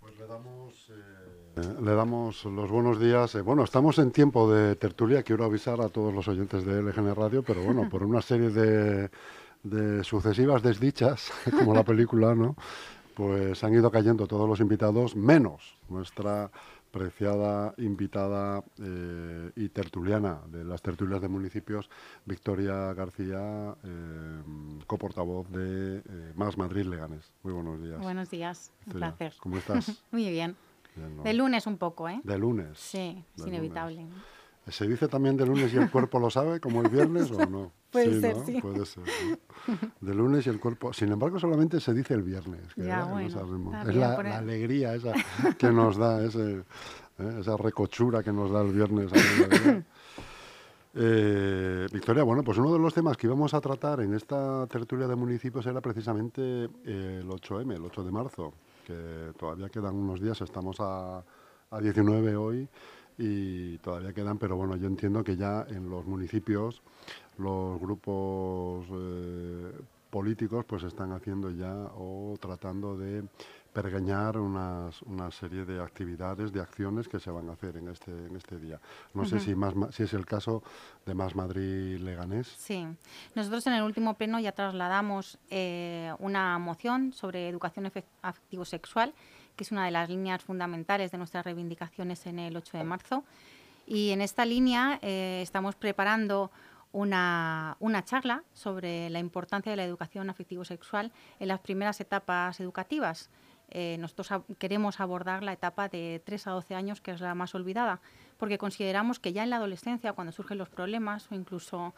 Pues le damos, eh, le damos los buenos días. Eh, bueno, estamos en tiempo de tertulia. Quiero avisar a todos los oyentes de LGN Radio, pero bueno, por una serie de, de sucesivas desdichas, como la película, ¿no? Pues han ido cayendo todos los invitados, menos nuestra apreciada invitada eh, y tertuliana de las tertulias de municipios, Victoria García, eh, coportavoz de eh, Más Madrid Leganes. Muy buenos días. Buenos días, un placer. ¿Cómo estás? Muy bien. De lunes un poco, ¿eh? De lunes. Sí, es inevitable. ¿Se dice también de lunes y el cuerpo lo sabe, como el viernes o no? Puede ser, sí. Puede ser. De lunes y el cuerpo. Sin embargo, solamente se dice el viernes. ya, bueno, es la, la, alegría esa que nos da, ese, ¿eh? esa recochura que nos da el viernes. Eh, Victoria, bueno, pues uno de los temas que íbamos a tratar en esta tertulia de municipios era precisamente el 8M, el 8 de marzo, que todavía quedan unos días, estamos a, a 19 hoy y todavía quedan, pero bueno, yo entiendo que ya en los municipios los grupos eh, políticos pues están haciendo ya o tratando de pergeñar unas, una serie de actividades, de acciones que se van a hacer en este, en este día. No sé si, más, si es el caso de Más Madrid Leganés. Sí, nosotros en el último pleno ya trasladamos eh, una moción sobre educación afectivo-sexual, que es una de las líneas fundamentales de nuestras reivindicaciones en el 8 de marzo. Y en esta línea eh, estamos preparando una, una, charla sobre la importancia de la educación afectivo-sexual en las primeras etapas educativas. Eh, nosotros queremos abordar la etapa de 3 a 12 años, que es la más olvidada, porque consideramos que ya en la adolescencia, cuando surgen los problemas o incluso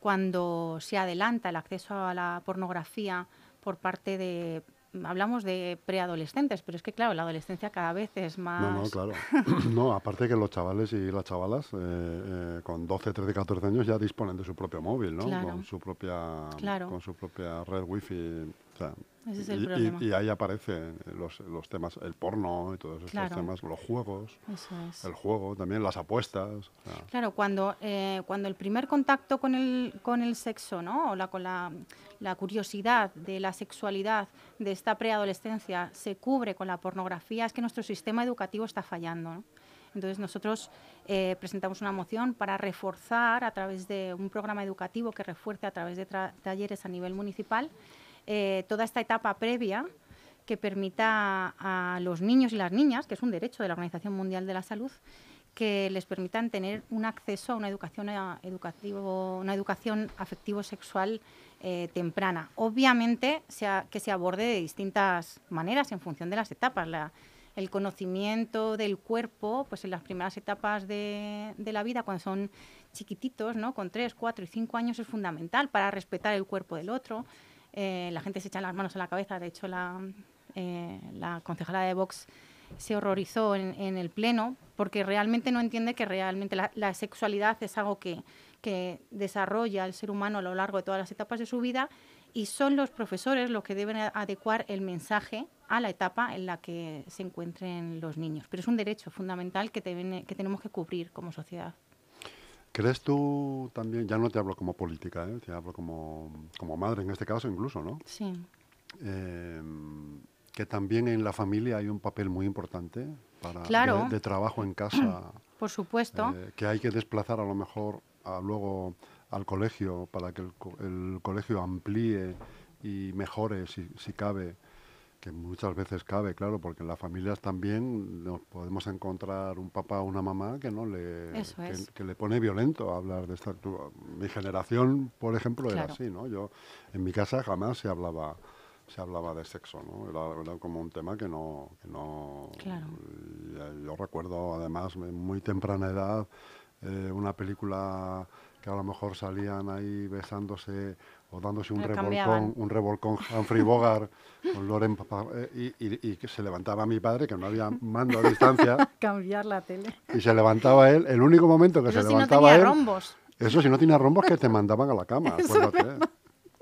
cuando se adelanta el acceso a la pornografía por parte de hablamos de preadolescentes, pero es que claro, la adolescencia cada vez es más... No, no, claro. no, aparte que los chavales y las chavalas eh, eh, con 12, 13, 14 años ya disponen de su propio móvil, ¿no? Con su propia con su propia red wifi. Ese es el y, problema. Y, ahí aparecen los, los, temas, el porno y todos esos temas, los juegos, el juego, también las apuestas. Claro, cuando, eh, cuando el primer contacto con el, con el sexo, ¿no? O la, con la, la curiosidad de la sexualidad de esta preadolescencia se cubre con la pornografía, es que nuestro sistema educativo está fallando. Entonces nosotros eh, presentamos una moción para reforzar a través de un programa educativo que refuerce a través de talleres a nivel municipal eh, toda esta etapa previa que permita a los niños y las niñas, que es un derecho de la Organización Mundial de la Salud, que les permitan tener un acceso a una educación, eh, educativo, una educación afectivo-sexual eh, temprana. Obviamente que se aborde de distintas maneras en función de las etapas. el conocimiento del cuerpo, pues en las primeras etapas de, la vida, cuando son chiquititos, ¿no? con 3, 4 y 5 años, es fundamental para respetar el cuerpo del otro. Eh, la gente se echa las manos a la cabeza. De hecho, la, eh, la concejala de Vox se horrorizó en, el pleno porque realmente no entiende que realmente la, sexualidad es algo que, que, desarrolla el ser humano a lo largo de todas las etapas de su vida y son los profesores los que deben adecuar el mensaje a la etapa en la que se encuentren los niños. Pero es un derecho fundamental que tenemos que cubrir como sociedad. ¿Crees tú también, ya no te hablo como política, ¿eh? te hablo como, como madre en este caso incluso, ¿no? Sí. Eh, que también en la familia hay un papel muy importante para de, trabajo en casa. Por supuesto. Eh, que hay que desplazar a lo mejor a, luego al colegio para que el, el colegio amplíe y mejore, si, si cabe, que muchas veces cabe, claro, porque en las familias también nos podemos encontrar un papá o una mamá que no le que, le pone violento a hablar de esta mi generación, por ejemplo, era así, ¿no? Yo en mi casa jamás se hablaba se hablaba de sexo, ¿no? Era, como un tema que no que no yo recuerdo además en muy temprana edad eh, una película que a lo mejor salían ahí besándose o dándose un revolcón, un revolcón Humphrey Bogart con Loren eh, y, que se levantaba mi padre, que no había mando a distancia. Cambiar la tele. Y se levantaba él, el único momento que se levantaba no él. rombos. Eso si no tenía rombos que te mandaban a la cama, acuérdate.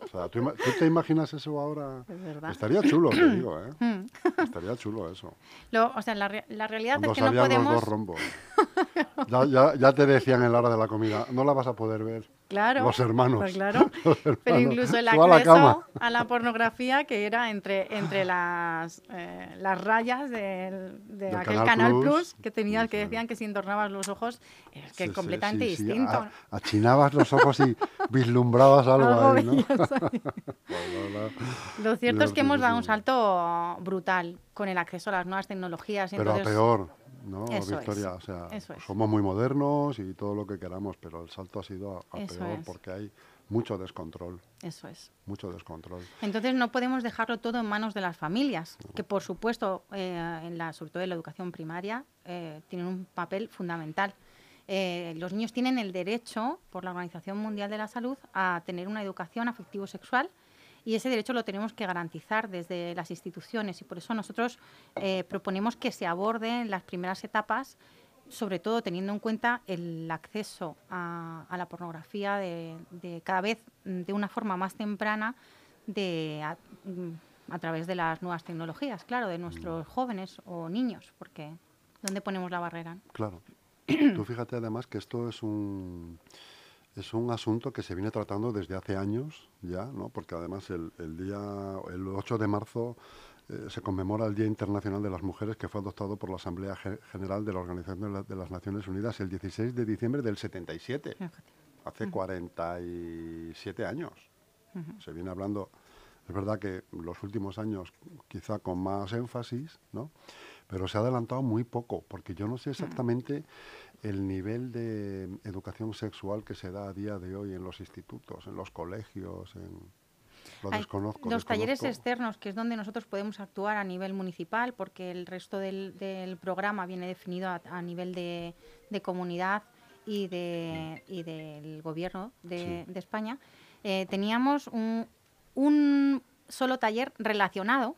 O sea, ¿tú, te imaginas eso ahora? Estaría chulo, te digo, ¿eh? Mm. Estaría chulo eso. o sea, la, la realidad es que no podemos... los dos rombos. Ya, ya, ya te decían en la hora de la comida, no la vas a poder ver. Claro. Los hermanos. Pues claro. Los Pero hermanos. incluso el Tú a la acceso a la pornografía que era entre, entre las, eh, las rayas del, de Del aquel Canal Canal Plus. Plus, que tenías que decían que si entornabas los ojos es que Sí, es completamente sí, sí, distinto. a- achinabas los ojos y vislumbrabas algo, ahí, ¿no? ahí. Verdad. Lo cierto es que hemos dado un salto brutal con el acceso a las nuevas tecnologías. y Pero a entonces- peor, ¿no, Eso es, Victoria? O sea, eso es. somos muy modernos y todo lo que queramos, pero el salto ha sido a, peor es. porque hay mucho descontrol, Eso es. mucho descontrol. Entonces no podemos dejarlo todo en manos de las familias, que por supuesto, eh, en la, sobre todo en la educación primaria, eh, tienen un papel fundamental. Eh, los niños tienen el derecho, por la Organización Mundial de la Salud, a tener una educación afectivo-sexual y ese derecho lo tenemos que garantizar desde las instituciones y por eso nosotros eh, proponemos que se aborde en las primeras etapas sobre todo teniendo en cuenta el acceso a, a la pornografía de, de cada vez mm, de una forma más temprana de a, mm, a través de las nuevas tecnologías, claro, de nuestros jóvenes o niños, porque ¿dónde ponemos la barrera? Claro. Tú fíjate además que esto es un es un asunto que se viene tratando desde hace años ya, ¿no? Porque además el, el día el 8 de marzo eh, se conmemora el Día Internacional de las Mujeres que fue adoptado por la Asamblea Ge- General de la Organización de, la- de las Naciones Unidas el 16 de diciembre del 77, Fíjate. hace 47 años. Se viene hablando, es verdad que los últimos años quizá con más énfasis, ¿no? Pero se ha adelantado muy poco, porque yo no sé exactamente el nivel de educación sexual que se da a día de hoy en los institutos, en los colegios, en... Lo Hay desconozco. Los talleres externos, que es donde nosotros podemos actuar a nivel municipal, porque el resto del, del programa viene definido a, a nivel de, de comunidad y, de, y del gobierno de, Sí. de España. Eh, teníamos un, un solo taller relacionado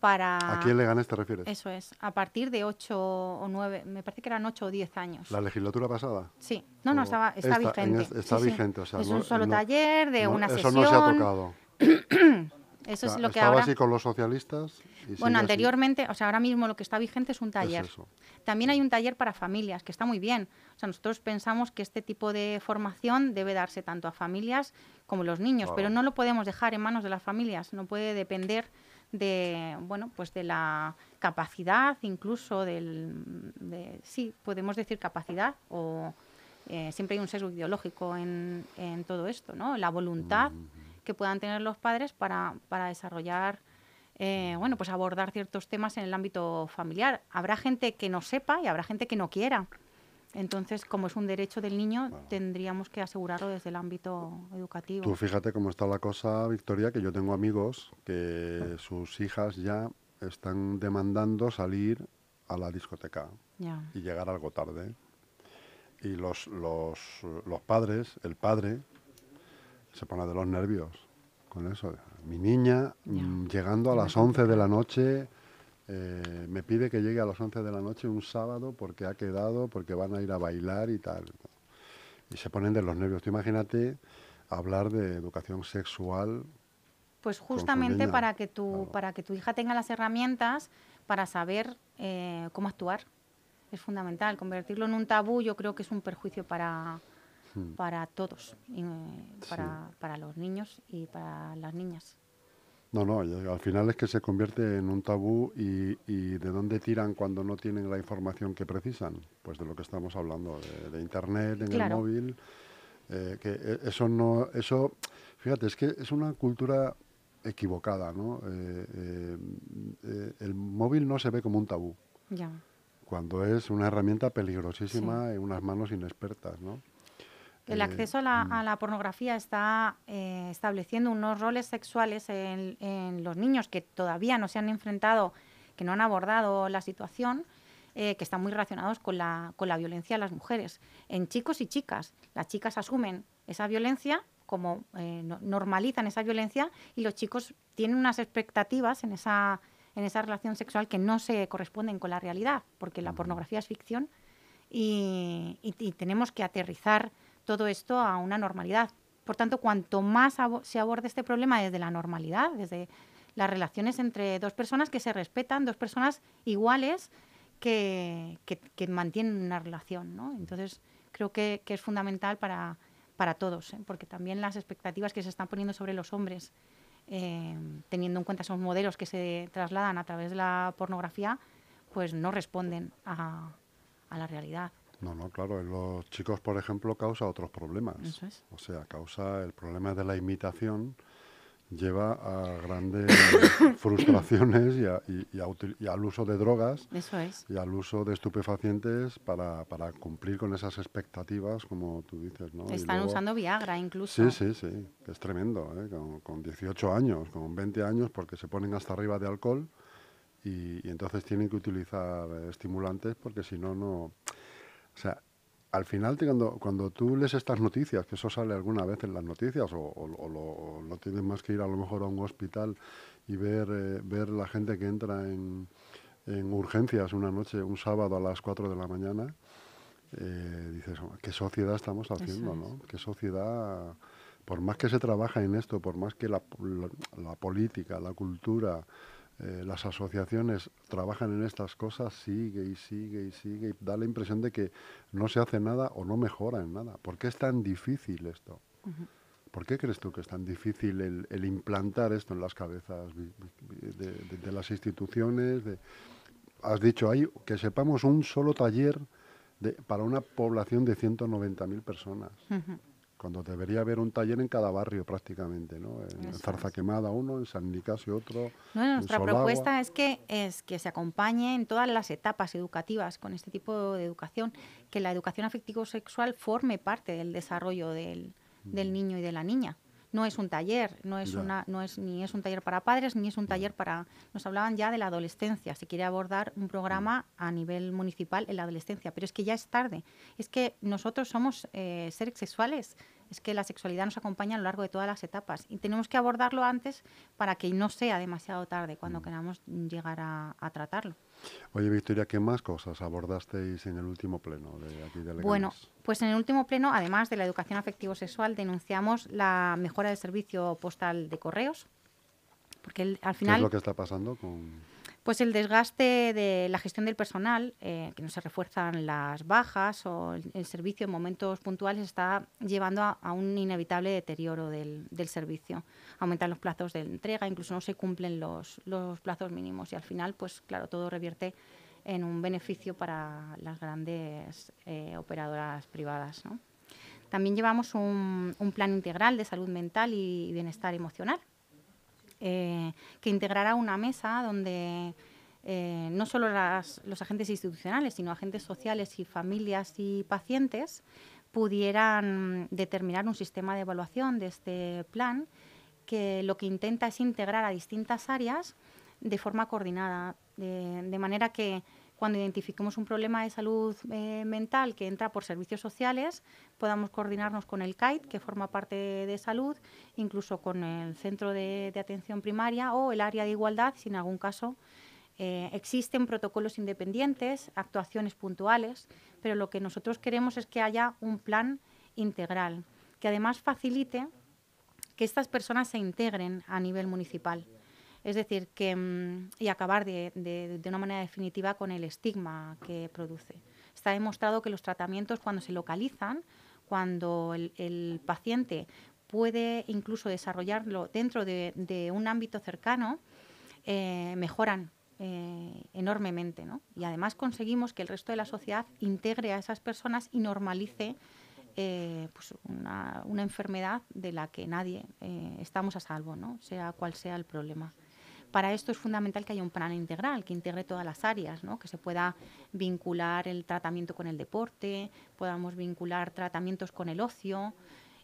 para... ¿A quién Leganés te refieres? Eso es, a partir de 8 o 9, me parece que eran 8 o 10 años. ¿La legislatura pasada? Sí, no, no, estaba, está, esta- en vigente. es- está Sí, sí. vigente, o sea, es no- un solo no- taller de No, una eso sesión. no se ha tocado. Eso O sea, es lo que ahora... así con los socialistas. y Bueno, así. anteriormente, o sea, ahora mismo lo que está vigente es un taller. También hay un taller para familias, que está muy bien. O sea, nosotros pensamos que este tipo de formación debe darse tanto a familias como a los niños, Claro. pero no lo podemos dejar en manos de las familias. No puede depender de, bueno, pues de la capacidad, incluso del, de, sí, podemos decir capacidad o eh, siempre hay un sesgo ideológico en, en todo esto, ¿no? La voluntad que puedan tener los padres para, para desarrollar eh, bueno, pues abordar ciertos temas en el ámbito familiar. Habrá gente que no sepa y habrá gente que no quiera. Entonces, como es un derecho del niño, tendríamos que asegurarlo desde el ámbito educativo. Tú fíjate cómo está la cosa, Victoria, que yo tengo amigos que sus hijas ya están demandando salir a la discoteca Ya. y llegar algo tarde. Y los, los, los padres, el padre, se pone de los nervios con eso. Mi niña, mm, llegando a las 11 de la noche, eh, me pide que llegue a las 11 de la noche un sábado porque ha quedado, porque van a ir a bailar y tal. Y se ponen de los nervios. Tú imagínate hablar de educación sexual. Pues justamente para que tu claro. para que tu hija tenga las herramientas para saber eh, cómo actuar es fundamental. Convertirlo en un tabú yo creo que es un perjuicio para Hmm. para todos, y, eh, para, para los niños y para las niñas. No, no, y al final es que se convierte en un tabú y, y ¿de dónde tiran cuando no tienen la información que precisan? Pues de lo que estamos hablando, de, de Internet, en Claro. el móvil. eh, que eso no, eso, fíjate, es que es una cultura equivocada, ¿no? Eh, eh, eh, el móvil no se ve como un tabú, Ya. cuando es una herramienta peligrosísima en unas manos inexpertas, ¿no? El Eh, acceso a la, a la pornografía está eh, estableciendo unos roles sexuales en, en los niños que todavía no se han enfrentado, que no han abordado la situación, eh, que están muy relacionados con la, con la violencia a las mujeres. En chicos y chicas, las chicas asumen esa violencia como eh, no- normalizan esa violencia y los chicos tienen unas expectativas en esa, en esa relación sexual que no se corresponden con la realidad, porque la pornografía es ficción y, y- y tenemos que aterrizar todo esto a una normalidad. Por tanto, cuanto más se aborde este problema desde la normalidad, desde las relaciones entre dos personas que se respetan, dos personas iguales, que, que, mantienen una relación. ¿no? Entonces, creo que, es fundamental para, para todos, ¿eh? porque también las expectativas que se están poniendo sobre los hombres, eh, teniendo en cuenta esos modelos que se trasladan a través de la pornografía, pues no responden a, a la realidad. No, no, claro, en los chicos, por ejemplo, causa otros problemas. Eso es. O sea, causa el problema de la imitación, lleva a grandes frustraciones y, al uso de drogas Eso es. y al uso de estupefacientes para, para, cumplir con esas expectativas, como tú dices. ¿no? Están usando Viagra incluso. Sí, sí, sí, es tremendo, ¿eh? con, con, 18 años, con 20 años, porque se ponen hasta arriba de alcohol y, y entonces tienen que utilizar estimulantes porque si no, no... O sea, al final, cuando, cuando tú lees estas noticias, que eso sale alguna vez en las noticias, o, no tienes más que ir a lo mejor a un hospital y ver, eh, ver la gente que entra en, en, urgencias una noche, un sábado a las 4 de la mañana, eh, dices, oh, ¿qué sociedad estamos haciendo? ¿no? ¿Qué sociedad, por más que se trabaja en esto, por más que la, la política, la cultura, eh, las asociaciones trabajan en estas cosas, sigue y sigue y sigue, y da la impresión de que no se hace nada o no mejora en nada. ¿Por qué es tan difícil esto? ¿Por qué crees tú que es tan difícil el, implantar esto en las cabezas de, las instituciones? has dicho ahí que sepamos un solo taller para una población de 190.000 personas cuando debería haber un taller en cada barrio prácticamente, ¿no? En Zarza Quemada uno, en San Nicasio otro. nuestra propuesta es que, es que se acompañe en todas las etapas educativas con este tipo de educación, que la educación afectivo-sexual forme parte del desarrollo del, del mm. niño y de la niña no es un taller, no es una, no es ni es un taller para padres ni es un taller para. Nos hablaban ya de la adolescencia. Se quiere abordar un programa a nivel municipal en la adolescencia, pero es que ya es tarde. Es que nosotros somos eh, seres sexuales. Es que la sexualidad nos acompaña a lo largo de todas las etapas y tenemos que abordarlo antes para que no sea demasiado tarde cuando mm. queramos llegar a tratarlo. Oye, Victoria, ¿qué más cosas abordasteis en el último pleno de aquí de Bueno, pues en el último pleno, además de la educación afectivo-sexual, denunciamos la mejora del servicio postal de correos. Porque al final... ¿Qué es lo que está pasando con...? Pues el desgaste de la gestión del personal, eh, que no se refuerzan las bajas o el, servicio en momentos puntuales está llevando a, un inevitable deterioro del, servicio. Aumentan los plazos de entrega, incluso no se cumplen los, plazos mínimos y al final, pues claro, todo revierte en un beneficio para las grandes eh, operadoras privadas. También llevamos un, plan integral de salud mental y bienestar emocional eh, que integrará una mesa donde eh, no solo los agentes institucionales, sino agentes sociales y familias y pacientes pudieran determinar un sistema de evaluación de este plan que lo que intenta es integrar a distintas áreas de forma coordinada, de manera que cuando identifiquemos un problema de salud eh, mental que entra por servicios sociales, podamos coordinarnos con el CAIT, que forma parte de, salud, incluso con el centro de, atención primaria o el área de igualdad, si en algún caso eh, existen protocolos independientes, actuaciones puntuales, pero lo que nosotros queremos es que haya un plan integral, que además facilite que estas personas se integren a nivel municipal. Es decir, que, mm, y acabar de, de, una manera definitiva con el estigma que produce. Está demostrado que los tratamientos cuando se localizan, cuando el, paciente puede incluso desarrollarlo dentro de, un ámbito cercano, eh, mejoran eh, enormemente. ¿no? Y además conseguimos que el resto de la sociedad integre a esas personas y normalice eh, pues una, una, enfermedad de la que nadie estamos a salvo, ¿no? sea cual sea el problema. Para esto es fundamental que haya un plan integral, que integre todas las áreas, ¿no? que se pueda vincular el tratamiento con el deporte, podamos vincular tratamientos con el ocio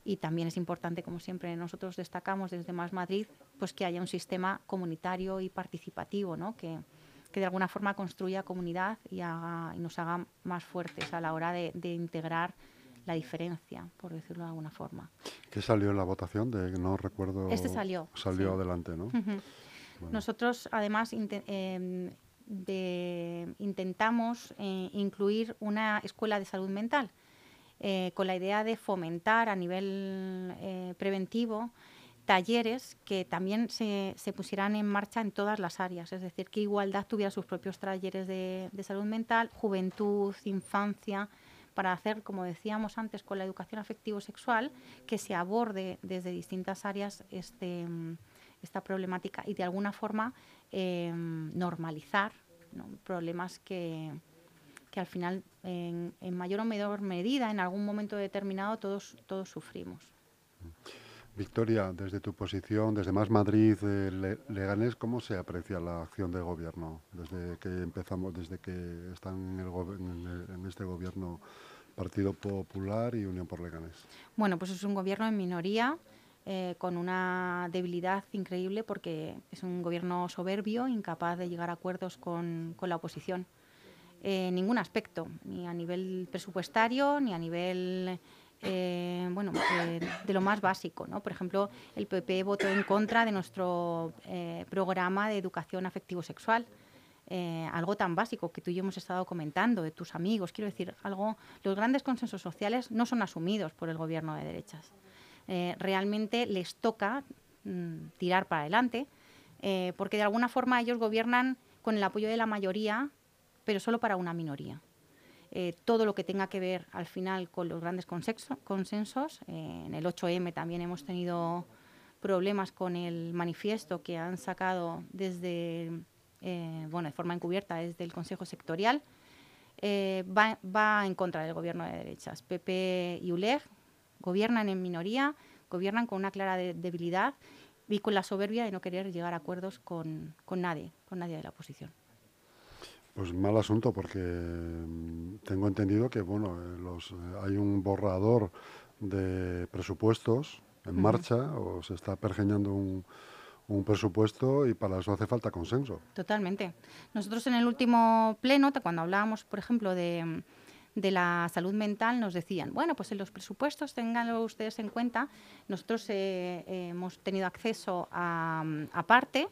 y también es importante, como siempre nosotros destacamos desde Más Madrid, pues que haya un sistema comunitario y participativo, ¿no? que, que de alguna forma construya comunidad y, haga, y nos haga más fuertes a la hora de, integrar la diferencia, por decirlo de alguna forma. ¿Qué salió en la votación? De, no recuerdo. Este salió. Salió adelante, ¿no? Nosotros, además, em, intentamos eh, incluir una escuela de salud mental eh, con la idea de fomentar a nivel eh, preventivo talleres que también se, se, pusieran en marcha en todas las áreas, es decir, que Igualdad tuviera sus propios talleres de, de salud mental, juventud, infancia, para hacer, como decíamos antes, con la educación afectivo-sexual, que se aborde desde distintas áreas este, esta problemática y de alguna forma eh, normalizar problemas que, que, al final, en, mayor o menor medida, en algún momento determinado, todos, todos sufrimos. Victoria, desde tu posición, desde Más Madrid, eh, Leganés, ¿cómo se aprecia la acción del gobierno desde que empezamos, desde que están en, en este gobierno Partido Popular y Unión por Leganés? Bueno, pues es un gobierno en minoría. Eh, con una debilidad increíble porque es un gobierno soberbio, incapaz de llegar a acuerdos con, con la oposición. en ningún aspecto, ni a nivel presupuestario, ni a nivel eh, bueno, de lo más básico. ¿no? Por ejemplo, el PP votó en contra de nuestro eh, programa de educación afectivo-sexual. algo tan básico que tú y yo hemos estado comentando de tus amigos, quiero decir, algo, los grandes consensos sociales no son asumidos por el gobierno de derechas. Eh, realmente les toca mm, tirar para adelante, eh, porque de alguna forma ellos gobiernan con el apoyo de la mayoría, pero solo para una minoría. Eh, todo lo que tenga que ver al final con los grandes consensos, en el 8M también hemos tenido problemas con el manifiesto que han sacado desde, bueno, de forma encubierta desde el Consejo Sectorial, va, va, en contra del gobierno de derechas. PP y ULEG gobiernan en minoría, gobiernan con una clara debilidad y con la soberbia de no querer llegar a acuerdos con, nadie, con nadie de la oposición. Pues mal asunto porque mm, tengo entendido que bueno eh, los, eh, hay un borrador de presupuestos en marcha o se está pergeñando un, un presupuesto y para eso hace falta consenso. Totalmente. Nosotros en el último pleno, cuando hablábamos, por ejemplo, de de la salud mental nos decían, bueno, pues en los presupuestos tenganlo ustedes en cuenta, nosotros eh, hemos tenido acceso a, parte,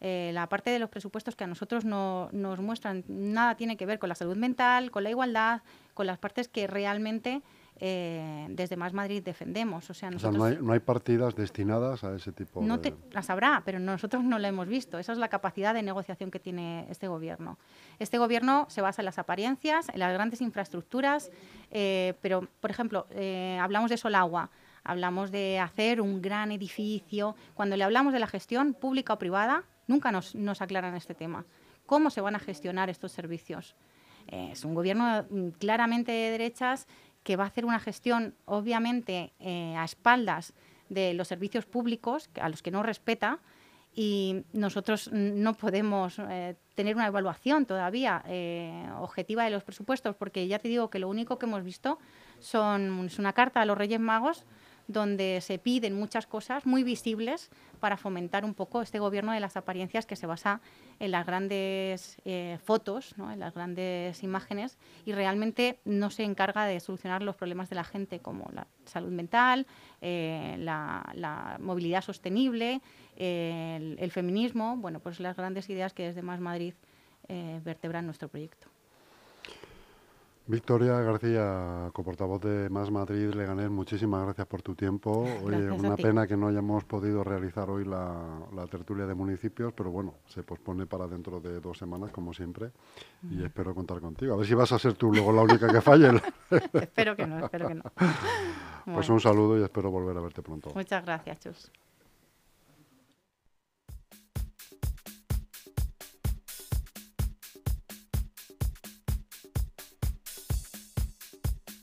eh, la parte de los presupuestos que a nosotros no, nos muestran nada tiene que ver con la salud mental, con la igualdad, con las partes que realmente eh, desde Más Madrid defendemos. O sea, no, hay, partidas destinadas a ese tipo no de... las habrá, pero nosotros no la hemos visto. Esa es la capacidad de negociación que tiene este gobierno. Este gobierno se basa en las apariencias, en las grandes infraestructuras, eh, pero, por ejemplo, eh, hablamos de Solagua, hablamos de hacer un gran edificio. Cuando le hablamos de la gestión pública o privada, nunca nos, nos aclaran este tema. ¿Cómo se van a gestionar estos servicios? es un gobierno mm, claramente de derechas que va a hacer una gestión, obviamente, eh, a espaldas de los servicios públicos, a los que no respeta, y nosotros no podemos eh, tener una evaluación todavía eh, objetiva de los presupuestos, porque ya te digo que lo único que hemos visto son, es una carta a los Reyes Magos donde se piden muchas cosas muy visibles para fomentar un poco este gobierno de las apariencias que se basa en las grandes eh, fotos, en las grandes imágenes y realmente no se encarga de solucionar los problemas de la gente como la salud mental, eh, la, movilidad sostenible, el, feminismo, bueno, pues las grandes ideas que desde Más Madrid eh, vertebran nuestro proyecto. Victoria García, coportavoz de Más Madrid Leganés, muchísimas gracias por tu tiempo. Oye, una pena que no hayamos podido realizar hoy la, tertulia de municipios, pero bueno, se pospone para dentro de dos semanas, como siempre, y espero contar contigo. A ver si vas a ser tú luego la única que falle. espero que no, espero que no. Pues un saludo y espero volver a verte pronto. Muchas gracias, Chus.